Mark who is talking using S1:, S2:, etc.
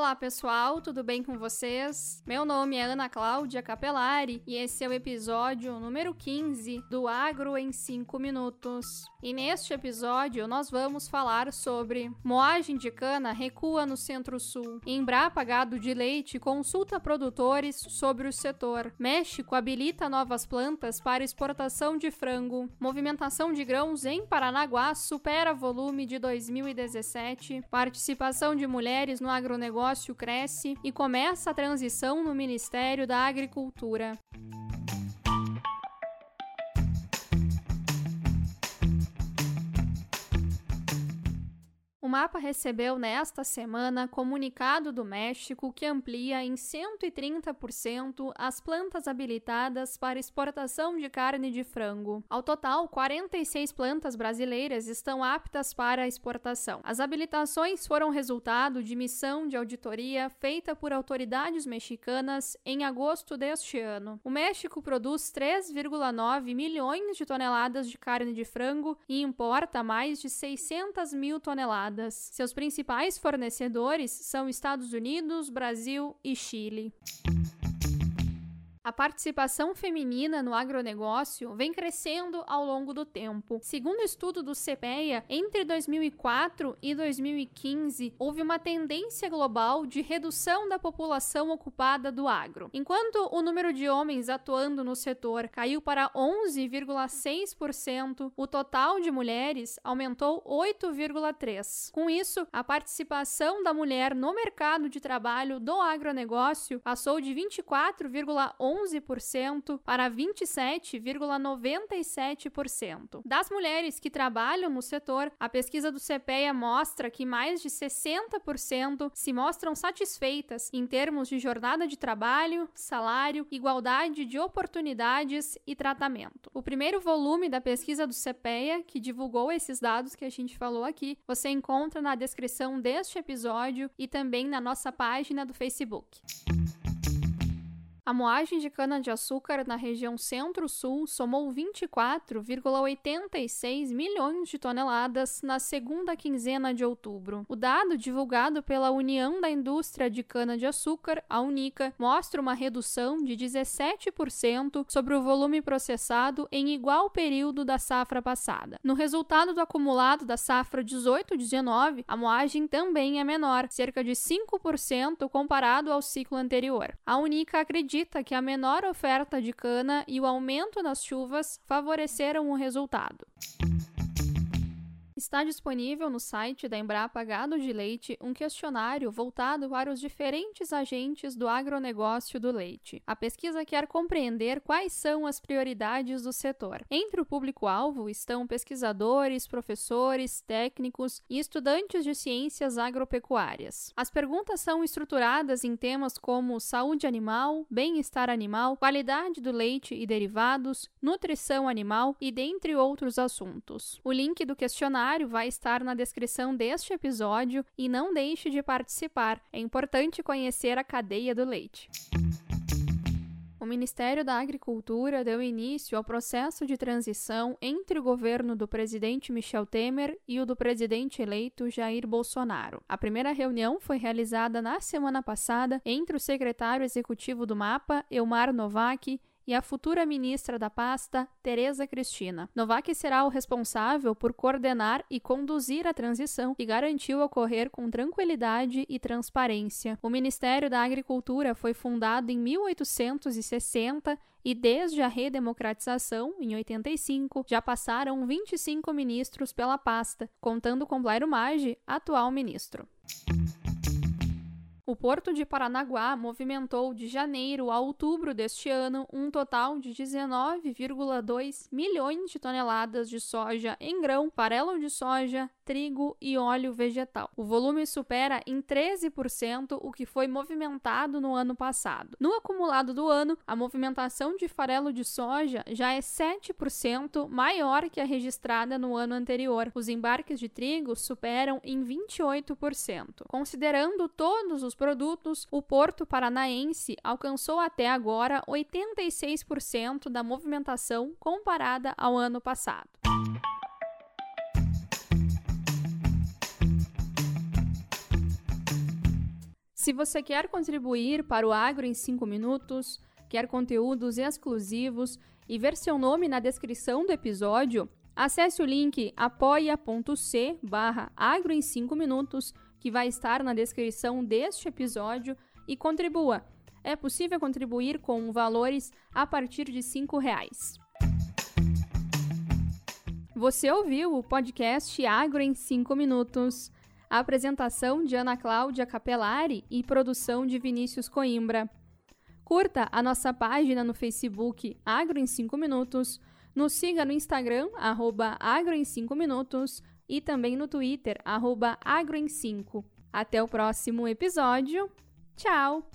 S1: Olá pessoal, tudo bem com vocês? Meu nome é Ana Cláudia Capelari e esse é o episódio número 15 do Agro em 5 Minutos. E neste episódio nós vamos falar sobre moagem de cana recua no Centro-Sul, Embrapa Gado de Leite consulta produtores sobre o setor, México habilita novas plantas para exportação de frango, movimentação de grãos em Paranaguá supera volume de 2017, participação de mulheres no agronegócio negócio cresce e começa a transição no Ministério da Agricultura. Mapa recebeu nesta semana comunicado do México que amplia em 130% as plantas habilitadas para exportação de carne de frango. Ao total, 46 plantas brasileiras estão aptas para exportação. As habilitações foram resultado de missão de auditoria feita por autoridades mexicanas em agosto deste ano. O México produz 3,9 milhões de toneladas de carne de frango e importa mais de 600 mil toneladas seus principais fornecedores são Estados Unidos, Brasil e Chile. A participação feminina no agronegócio vem crescendo ao longo do tempo. Segundo o estudo do CPEA, entre 2004 e 2015 houve uma tendência global de redução da população ocupada do agro. Enquanto o número de homens atuando no setor caiu para 11,6%, o total de mulheres aumentou 8,3%. Com isso, a participação da mulher no mercado de trabalho do agronegócio passou de 24,1% 11% para 27,97%. Das mulheres que trabalham no setor, a pesquisa do CPEA mostra que mais de 60% se mostram satisfeitas em termos de jornada de trabalho, salário, igualdade de oportunidades e tratamento. O primeiro volume da pesquisa do CPEA, que divulgou esses dados que a gente falou aqui, você encontra na descrição deste episódio e também na nossa página do Facebook. A moagem de cana-de-açúcar na região Centro-Sul somou 24,86 milhões de toneladas na segunda quinzena de outubro. O dado divulgado pela União da Indústria de Cana-de-Açúcar, a Unica, mostra uma redução de 17% sobre o volume processado em igual período da safra passada. No resultado do acumulado da safra 18-19, a moagem também é menor, cerca de 5% comparado ao ciclo anterior. A Unica acredita acredita que a menor oferta de cana e o aumento nas chuvas favoreceram o resultado. Está disponível no site da Embrapa Gado de Leite um questionário voltado para os diferentes agentes do agronegócio do leite. A pesquisa quer compreender quais são as prioridades do setor. Entre o público-alvo estão pesquisadores, professores, técnicos e estudantes de ciências agropecuárias. As perguntas são estruturadas em temas como saúde animal, bem-estar animal, qualidade do leite e derivados, nutrição animal e dentre outros assuntos. O link do questionário formulário vai estar na descrição deste episódio e não deixe de participar. É importante conhecer a cadeia do leite. O Ministério da Agricultura deu início ao processo de transição entre o governo do presidente Michel Temer e o do presidente eleito Jair Bolsonaro. A primeira reunião foi realizada na semana passada entre o secretário executivo do MAPA, Elmar Novak, e a futura ministra da pasta, Tereza Cristina. Novak será o responsável por coordenar e conduzir a transição e garantiu ocorrer com tranquilidade e transparência. O Ministério da Agricultura foi fundado em 1860 e desde a redemocratização, em 85, já passaram 25 ministros pela pasta, contando com Blairo Maggi, atual ministro. O porto de Paranaguá movimentou de janeiro a outubro deste ano um total de 19,2 milhões de toneladas de soja em grão, farelo de soja, trigo e óleo vegetal. O volume supera em 13% o que foi movimentado no ano passado. No acumulado do ano, a movimentação de farelo de soja já é 7% maior que a registrada no ano anterior. Os embarques de trigo superam em 28%. Considerando todos os produtos, o porto paranaense alcançou até agora 86% da movimentação comparada ao ano passado. Se você quer contribuir para o Agro em 5 minutos, quer conteúdos exclusivos e ver seu nome na descrição do episódio, acesse o link apoia.c barra agro em 5 minutos, que vai estar na descrição deste episódio, e contribua. É possível contribuir com valores a partir de R$ reais. Você ouviu o podcast Agro em 5 minutos. A apresentação de Ana Cláudia Capelari e produção de Vinícius Coimbra. Curta a nossa página no Facebook Agro em 5 Minutos, nos siga no Instagram, arroba Agro em 5 Minutos e também no Twitter, arroba Agro em 5. Até o próximo episódio. Tchau!